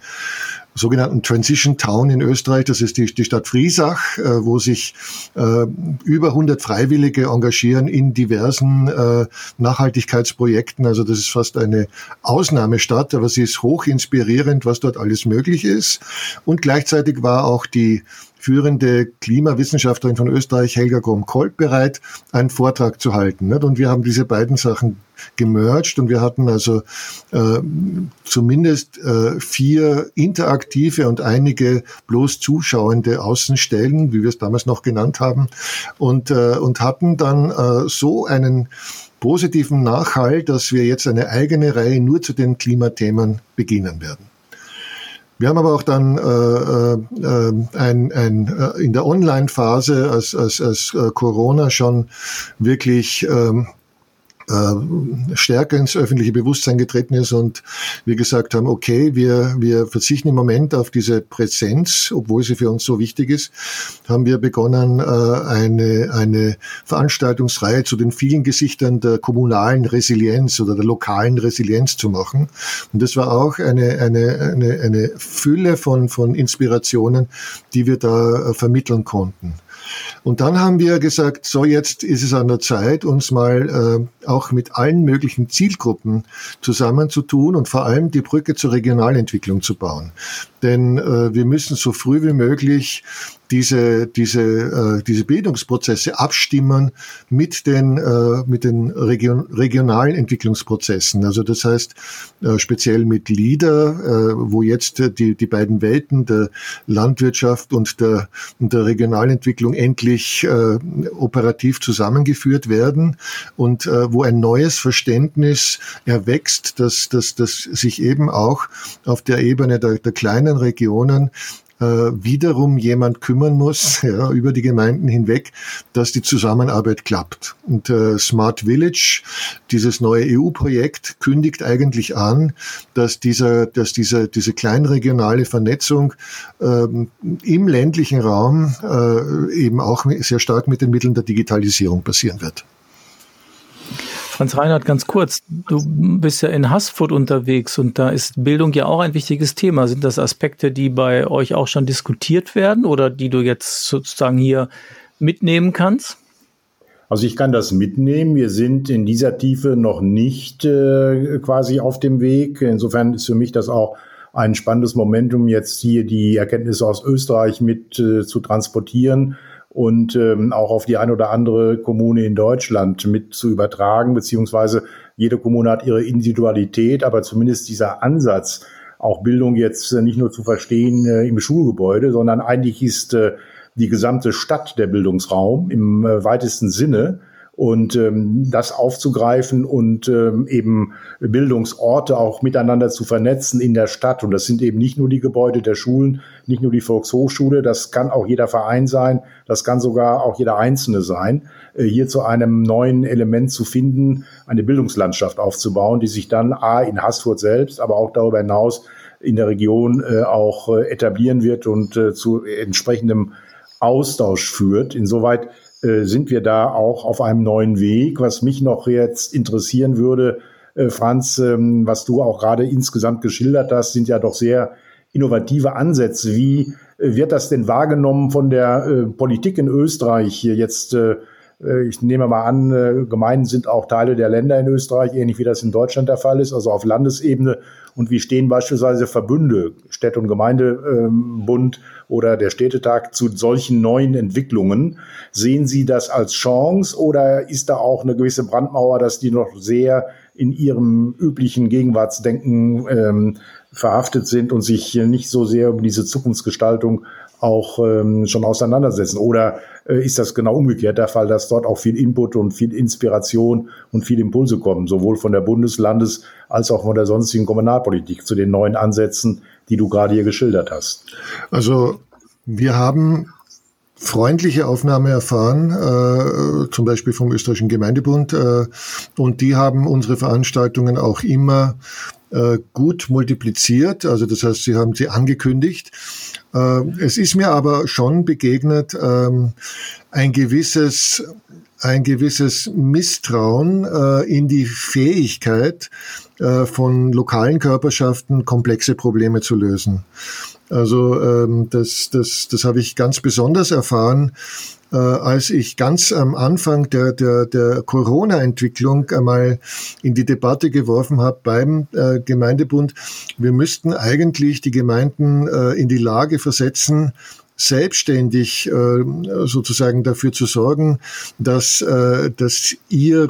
sogenannten Transition Town in Österreich. Das ist die, die Stadt Friesach, äh, wo sich äh, über 100 Freiwillige engagieren in diversen äh, Nachhaltigkeitsprojekten. Also das ist fast eine Ausnahmestadt, aber sie ist hoch inspirierend, was dort alles möglich ist. Und gleichzeitig war auch die führende Klimawissenschaftlerin von Österreich, Helga Grom-Kolb, bereit, einen Vortrag zu halten. Und wir haben diese beiden Sachen gemerged und wir hatten also äh, zumindest äh, vier interaktive und einige bloß zuschauende Außenstellen, wie wir es damals noch genannt haben, und, äh, und hatten dann äh, so einen positiven Nachhall, dass wir jetzt eine eigene Reihe nur zu den Klimathemen beginnen werden. Wir haben aber auch dann äh, äh, ein, ein, äh, in der Online-Phase, als, als, als äh, Corona schon wirklich ähm, äh, stärker ins öffentliche Bewusstsein getreten ist und wir gesagt haben, okay, wir, wir verzichten im Moment auf diese Präsenz, obwohl sie für uns so wichtig ist, haben wir begonnen, äh, eine, eine Veranstaltungsreihe zu den vielen Gesichtern der kommunalen Resilienz oder der lokalen Resilienz zu machen. Und das war auch eine, eine, eine, eine Fülle von, von Inspirationen, die wir da äh, vermitteln konnten. Und dann haben wir gesagt, so jetzt ist es an der Zeit, uns mal äh, auch mit allen möglichen Zielgruppen zusammenzutun und vor allem die Brücke zur Regionalentwicklung zu bauen. Denn äh, wir müssen so früh wie möglich diese, diese, äh, diese Bildungsprozesse abstimmen mit den, äh, mit den Region, regionalen Entwicklungsprozessen. Also das heißt äh, speziell mit LIDA, äh, wo jetzt die, die beiden Welten der Landwirtschaft und der, und der Regionalentwicklung endlich äh, operativ zusammengeführt werden und äh, wo ein neues Verständnis erwächst, dass, dass, dass sich eben auch auf der Ebene der, der kleinen Regionen wiederum jemand kümmern muss, ja, über die Gemeinden hinweg, dass die Zusammenarbeit klappt. Und äh, Smart Village, dieses neue EU-Projekt, kündigt eigentlich an, dass dieser, dass diese, diese kleinregionale Vernetzung ähm, im ländlichen Raum äh, eben auch sehr stark mit den Mitteln der Digitalisierung passieren wird. Franz Reinhardt, ganz kurz. Du bist ja in Haßfurt unterwegs und da ist Bildung ja auch ein wichtiges Thema. Sind das Aspekte, die bei euch auch schon diskutiert werden oder die du jetzt sozusagen hier mitnehmen kannst? Also ich kann das mitnehmen. Wir sind in dieser Tiefe noch nicht äh, quasi auf dem Weg. Insofern ist für mich das auch ein spannendes Momentum, jetzt hier die Erkenntnisse aus Österreich mit äh, zu transportieren und ähm, auch auf die ein oder andere Kommune in Deutschland mit zu übertragen, beziehungsweise jede Kommune hat ihre Individualität, aber zumindest dieser Ansatz, auch Bildung jetzt nicht nur zu verstehen äh, im Schulgebäude, sondern eigentlich ist äh, die gesamte Stadt der Bildungsraum im äh, weitesten Sinne und ähm, das aufzugreifen und ähm, eben Bildungsorte auch miteinander zu vernetzen in der Stadt. Und das sind eben nicht nur die Gebäude der Schulen, nicht nur die Volkshochschule, das kann auch jeder Verein sein, das kann sogar auch jeder Einzelne sein, äh, hier zu einem neuen Element zu finden, eine Bildungslandschaft aufzubauen, die sich dann A in Haßfurt selbst, aber auch darüber hinaus in der Region äh, auch äh, etablieren wird und äh, zu entsprechendem Austausch führt. Insoweit äh, sind wir da auch auf einem neuen Weg. Was mich noch jetzt interessieren würde, äh, Franz, ähm, was du auch gerade insgesamt geschildert hast, sind ja doch sehr innovative Ansätze. Wie äh, wird das denn wahrgenommen von der Politik in Österreich jetzt? Äh, äh, ich nehme mal an, Gemeinden sind auch Teile der Länder in Österreich, ähnlich wie das in Deutschland der Fall ist, also auf Landesebene. Und wie stehen beispielsweise Verbünde, Städte- und Gemeindebund oder der Städtetag zu solchen neuen Entwicklungen? Sehen Sie das als Chance oder ist da auch eine gewisse Brandmauer, dass die noch sehr in ihrem üblichen Gegenwartsdenken ähm, verhaftet sind und sich nicht so sehr um diese Zukunftsgestaltung auch ähm, schon auseinandersetzen? Oder äh, ist das genau umgekehrt der Fall, dass dort auch viel Input und viel Inspiration und viel Impulse kommen, sowohl von der Bundeslandes- als auch von der sonstigen Kommunalpolitik zu den neuen Ansätzen, die du gerade hier geschildert hast? Also wir haben freundliche Aufnahme erfahren, äh, zum Beispiel vom österreichischen Gemeindebund, äh, und die haben unsere Veranstaltungen auch immer äh, gut multipliziert. Also das heißt, sie haben sie angekündigt. Äh, es ist mir aber schon begegnet ähm, ein gewisses ein gewisses Misstrauen äh, in die Fähigkeit äh, von lokalen Körperschaften komplexe Probleme zu lösen. Also ähm, das, das, das habe ich ganz besonders erfahren, äh, als ich ganz am Anfang der, der, der Corona-Entwicklung einmal in die Debatte geworfen habe beim äh, Gemeindebund, wir müssten eigentlich die Gemeinden in die Lage versetzen, selbstständig sozusagen dafür zu sorgen, dass, dass ihr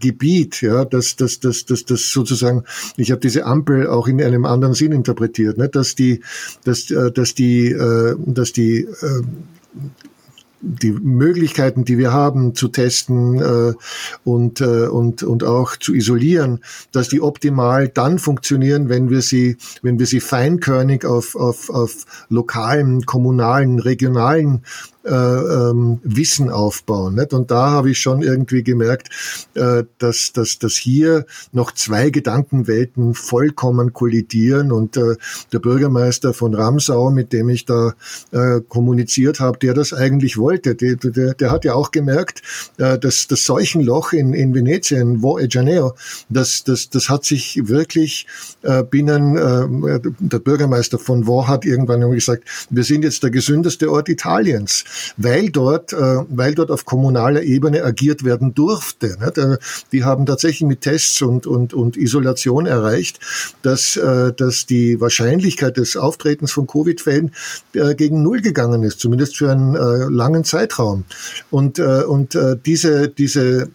Gebiet, ja, dass das, das, das, das sozusagen, ich habe diese Ampel auch in einem anderen Sinn interpretiert, ne, dass die, dass, äh, dass die, äh, dass die äh, die Möglichkeiten, die wir haben, zu testen äh, und, äh, und, und auch zu isolieren, dass die optimal dann funktionieren, wenn wir sie, wenn wir sie feinkörnig auf, auf, auf lokalen, kommunalen, regionalen äh, ähm, Wissen aufbauen. Nicht? Und da habe ich schon irgendwie gemerkt, äh, dass, dass, dass hier noch zwei Gedankenwelten vollkommen kollidieren. Und äh, der Bürgermeister von Ramsau, mit dem ich da äh, kommuniziert habe, der das eigentlich wollte, der, der, der hat ja auch gemerkt, äh, dass das Seuchenloch in, in Venetien, Wo e Janeiro, das, das, das hat sich wirklich äh, binnen, äh, der Bürgermeister von Wo hat irgendwann gesagt, wir sind jetzt der gesündeste Ort Italiens. Weil dort, äh, weil dort auf kommunaler Ebene agiert werden durfte. Äh, die haben tatsächlich mit Tests und, und, und Isolation erreicht, dass, äh, dass die Wahrscheinlichkeit des Auftretens von Covid-Fällen äh, gegen Null gegangen ist, zumindest für einen langen Zeitraum. Und, und diese, diese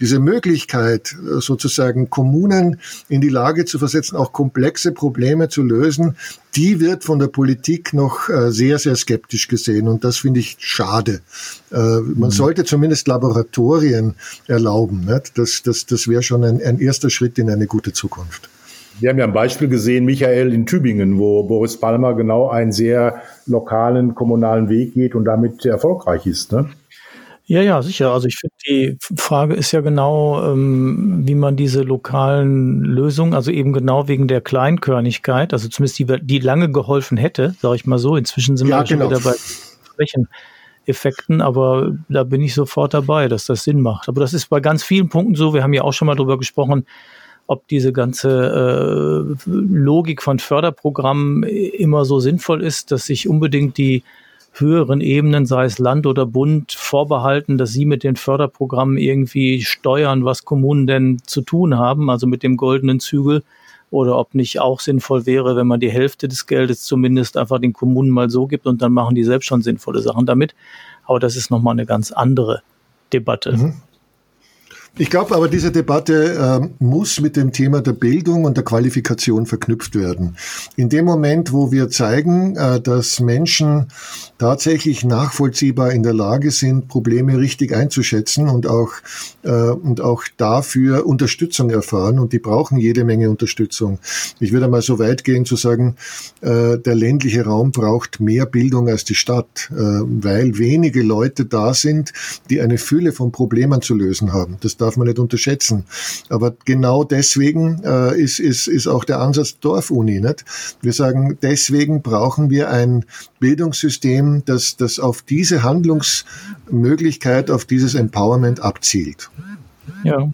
diese Möglichkeit, sozusagen Kommunen in die Lage zu versetzen, auch komplexe Probleme zu lösen, die wird von der Politik noch äh, sehr, sehr skeptisch gesehen. Und das finde ich schade. Äh, man mhm. sollte zumindest Laboratorien erlauben. Das, das, das wäre schon ein, ein erster Schritt in eine gute Zukunft. Wir haben ja ein Beispiel gesehen, Michael, in Tübingen, wo Boris Palmer genau einen sehr lokalen kommunalen Weg geht und damit erfolgreich ist. Ne? Ja, ja, sicher. Also ich finde, die Frage ist ja genau, ähm, wie man diese lokalen Lösungen, also eben genau wegen der Kleinkörnigkeit, also zumindest die, die lange geholfen hätte, sage ich mal so. Inzwischen sind ja, wir genau. schon wieder bei Flächeneffekten, aber da bin ich sofort dabei, dass das Sinn macht. Aber das ist bei ganz vielen Punkten so. Wir haben ja auch schon mal drüber gesprochen, ob diese ganze äh, Logik von Förderprogrammen immer so sinnvoll ist, dass sich unbedingt die höheren Ebenen, sei es Land oder Bund, vorbehalten, dass sie mit den Förderprogrammen irgendwie steuern, was Kommunen denn zu tun haben, also mit dem goldenen Zügel, oder ob nicht auch sinnvoll wäre, wenn man die Hälfte des Geldes zumindest einfach den Kommunen mal so gibt und dann machen die selbst schon sinnvolle Sachen damit. Aber das ist nochmal eine ganz andere Debatte. Mhm. Ich glaube aber, diese Debatte äh, muss mit dem Thema der Bildung und der Qualifikation verknüpft werden. In dem Moment, wo wir zeigen, äh, dass Menschen tatsächlich nachvollziehbar in der Lage sind, Probleme richtig einzuschätzen und auch, äh, und auch dafür Unterstützung erfahren, und die brauchen jede Menge Unterstützung. Ich würde mal so weit gehen zu sagen, äh, der ländliche Raum braucht mehr Bildung als die Stadt, äh, weil wenige Leute da sind, die eine Fülle von Problemen zu lösen haben. Das darf man nicht unterschätzen. Aber genau deswegen äh, ist, ist, ist auch der Ansatz Dorfuni. Nicht? Wir sagen, deswegen brauchen wir ein Bildungssystem, das, das auf diese Handlungsmöglichkeit, auf dieses Empowerment abzielt. Ja.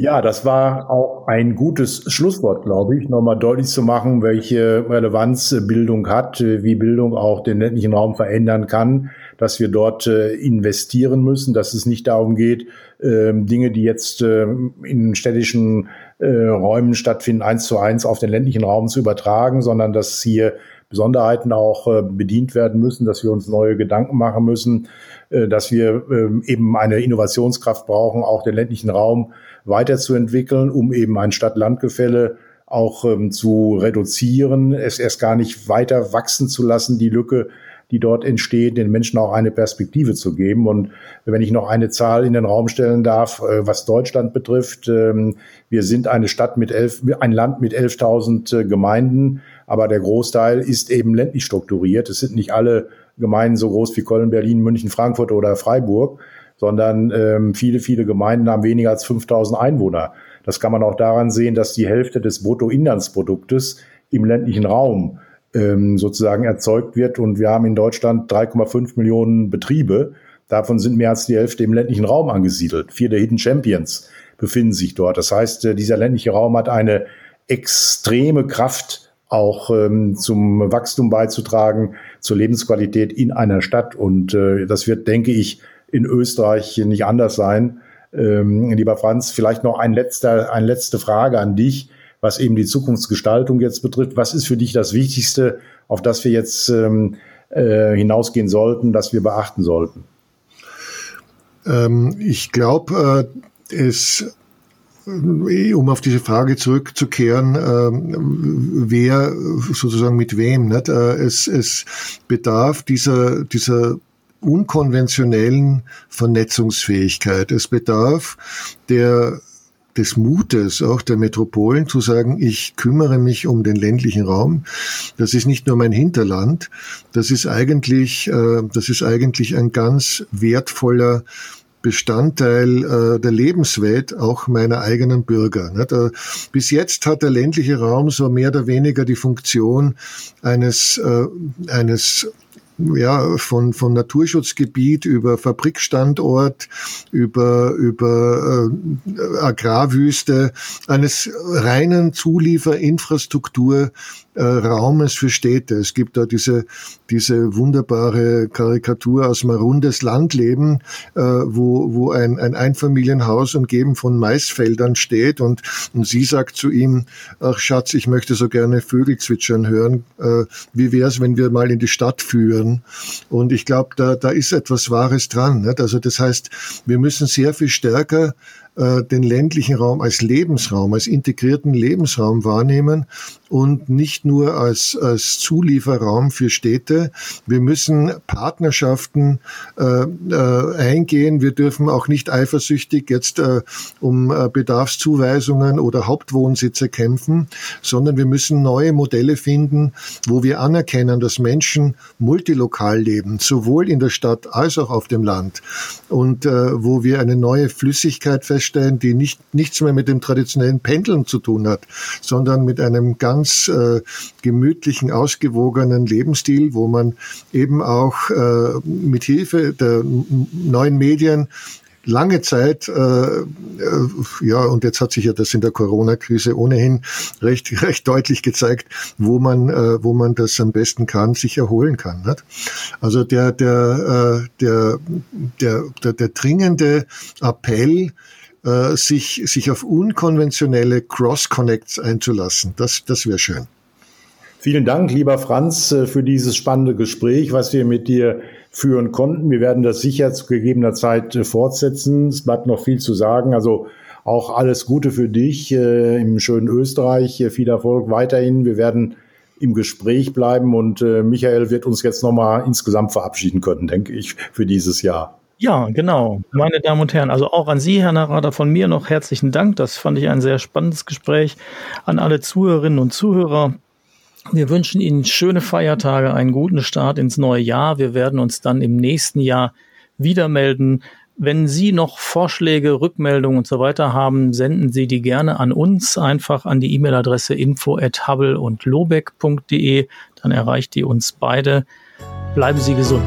Ja, das war auch ein gutes Schlusswort, glaube ich, nochmal deutlich zu machen, welche Relevanz Bildung hat, wie Bildung auch den ländlichen Raum verändern kann dass wir dort äh, investieren müssen, dass es nicht darum geht, äh, Dinge, die jetzt äh, in städtischen äh, Räumen stattfinden, eins zu eins auf den ländlichen Raum zu übertragen, sondern dass hier Besonderheiten auch äh, bedient werden müssen, dass wir uns neue Gedanken machen müssen, dass wir ähm, eben eine Innovationskraft brauchen, auch den ländlichen Raum weiterzuentwickeln, um eben ein Stadt-Land-Gefälle auch ähm, zu reduzieren, es erst gar nicht weiter wachsen zu lassen, die Lücke, die dort entsteht, den Menschen auch eine Perspektive zu geben. Und wenn ich noch eine Zahl in den Raum stellen darf, äh, was Deutschland betrifft, ähm, wir sind eine Stadt mit elf, ein Land mit 11.000 äh, Gemeinden, aber der Großteil ist eben ländlich strukturiert. Es sind nicht alle Gemeinden so groß wie Köln, Berlin, München, Frankfurt oder Freiburg, sondern ähm, viele, viele Gemeinden haben weniger als 5000 Einwohner. Das kann man auch daran sehen, dass die Hälfte des Bruttoinlandsproduktes im ländlichen Raum ähm, sozusagen erzeugt wird. Und wir haben in Deutschland 3,5 Millionen Betriebe. Davon sind mehr als die Hälfte im ländlichen Raum angesiedelt. Vier der Hidden Champions befinden sich dort. Das heißt, äh, dieser ländliche Raum hat eine extreme Kraft, auch ähm, zum Wachstum beizutragen, zur Lebensqualität in einer Stadt. Und äh, das wird, denke ich, in Österreich nicht anders sein. Ähm, lieber Franz, vielleicht noch ein letzter, eine letzte Frage an dich was eben die Zukunftsgestaltung jetzt betrifft. Was ist für dich das Wichtigste, auf das wir jetzt ähm, äh, hinausgehen sollten, das wir beachten sollten? Ähm, ich glaube, äh, es äh, um auf diese Frage zurückzukehren, äh, wer sozusagen mit wem, nicht? Äh, es, es bedarf dieser, dieser unkonventionellen Vernetzungsfähigkeit. Es bedarf der des Mutes auch der Metropolen zu sagen, ich kümmere mich um den ländlichen Raum. Das ist nicht nur mein Hinterland, das ist eigentlich, äh, das ist eigentlich ein ganz wertvoller Bestandteil äh, der Lebenswelt auch meiner eigenen Bürger. Äh, bis jetzt hat der ländliche Raum so mehr oder weniger die Funktion eines, äh, eines ja, von, von Naturschutzgebiet über Fabrikstandort, über, über äh, Agrarwüste, eines reinen Zulieferinfrastruktur äh, Raumes für Städte. Es gibt da diese, diese wunderbare Karikatur aus Marundes Landleben, äh, wo, wo ein, ein Einfamilienhaus umgeben von Maisfeldern steht und, und sie sagt zu ihm, ach Schatz, ich möchte so gerne Vögel zwitschern hören. Äh, wie wäre es, wenn wir mal in die Stadt führen? Und ich glaube, da, da ist etwas Wahres dran. Nicht? Also das heißt, wir müssen sehr viel stärker äh, den ländlichen Raum als Lebensraum, als integrierten Lebensraum wahrnehmen und nicht nur als, als Zulieferraum für Städte. Wir müssen Partnerschaften äh, äh, eingehen. Wir dürfen auch nicht eifersüchtig jetzt äh, um äh, Bedarfszuweisungen oder Hauptwohnsitze kämpfen, sondern wir müssen neue Modelle finden, wo wir anerkennen, dass Menschen multilokal leben, sowohl in der Stadt als auch auf dem Land und äh, wo wir eine neue Flüssigkeit feststellen, die nicht, nichts mehr mit dem traditionellen Pendeln zu tun hat, sondern mit einem ganz ganz äh, gemütlichen, ausgewogenen Lebensstil, wo man eben auch äh, mit Hilfe der neuen Medien lange Zeit, äh, äh, ja, und jetzt hat sich ja das in der Corona-Krise ohnehin recht, recht deutlich gezeigt, wo man, äh, wo man das am besten kann, sich erholen kann. Nicht? Also der, der, äh, der, der, der, der dringende Appell, äh, sich, sich auf unkonventionelle Cross-Connects einzulassen. Das, das wäre schön. Vielen Dank, lieber Franz, äh, für dieses spannende Gespräch, was wir mit dir führen konnten. Wir werden das sicher zu gegebener Zeit äh, fortsetzen. Es bleibt noch viel zu sagen. Also auch alles Gute für dich äh, im schönen Österreich. Viel Erfolg weiterhin. Wir werden im Gespräch bleiben und äh, Michael wird uns jetzt nochmal insgesamt verabschieden können, denke ich, für dieses Jahr. Ja, genau. Meine Damen und Herren, also auch an Sie, Herr Narada, von mir noch herzlichen Dank. Das fand ich ein sehr spannendes Gespräch. An alle Zuhörerinnen und Zuhörer. Wir wünschen Ihnen schöne Feiertage, einen guten Start ins neue Jahr. Wir werden uns dann im nächsten Jahr wieder melden. Wenn Sie noch Vorschläge, Rückmeldungen und so weiter haben, senden Sie die gerne an uns, einfach an die E-Mail-Adresse info at hubble und lobeck.de. Dann erreicht die uns beide. Bleiben Sie gesund.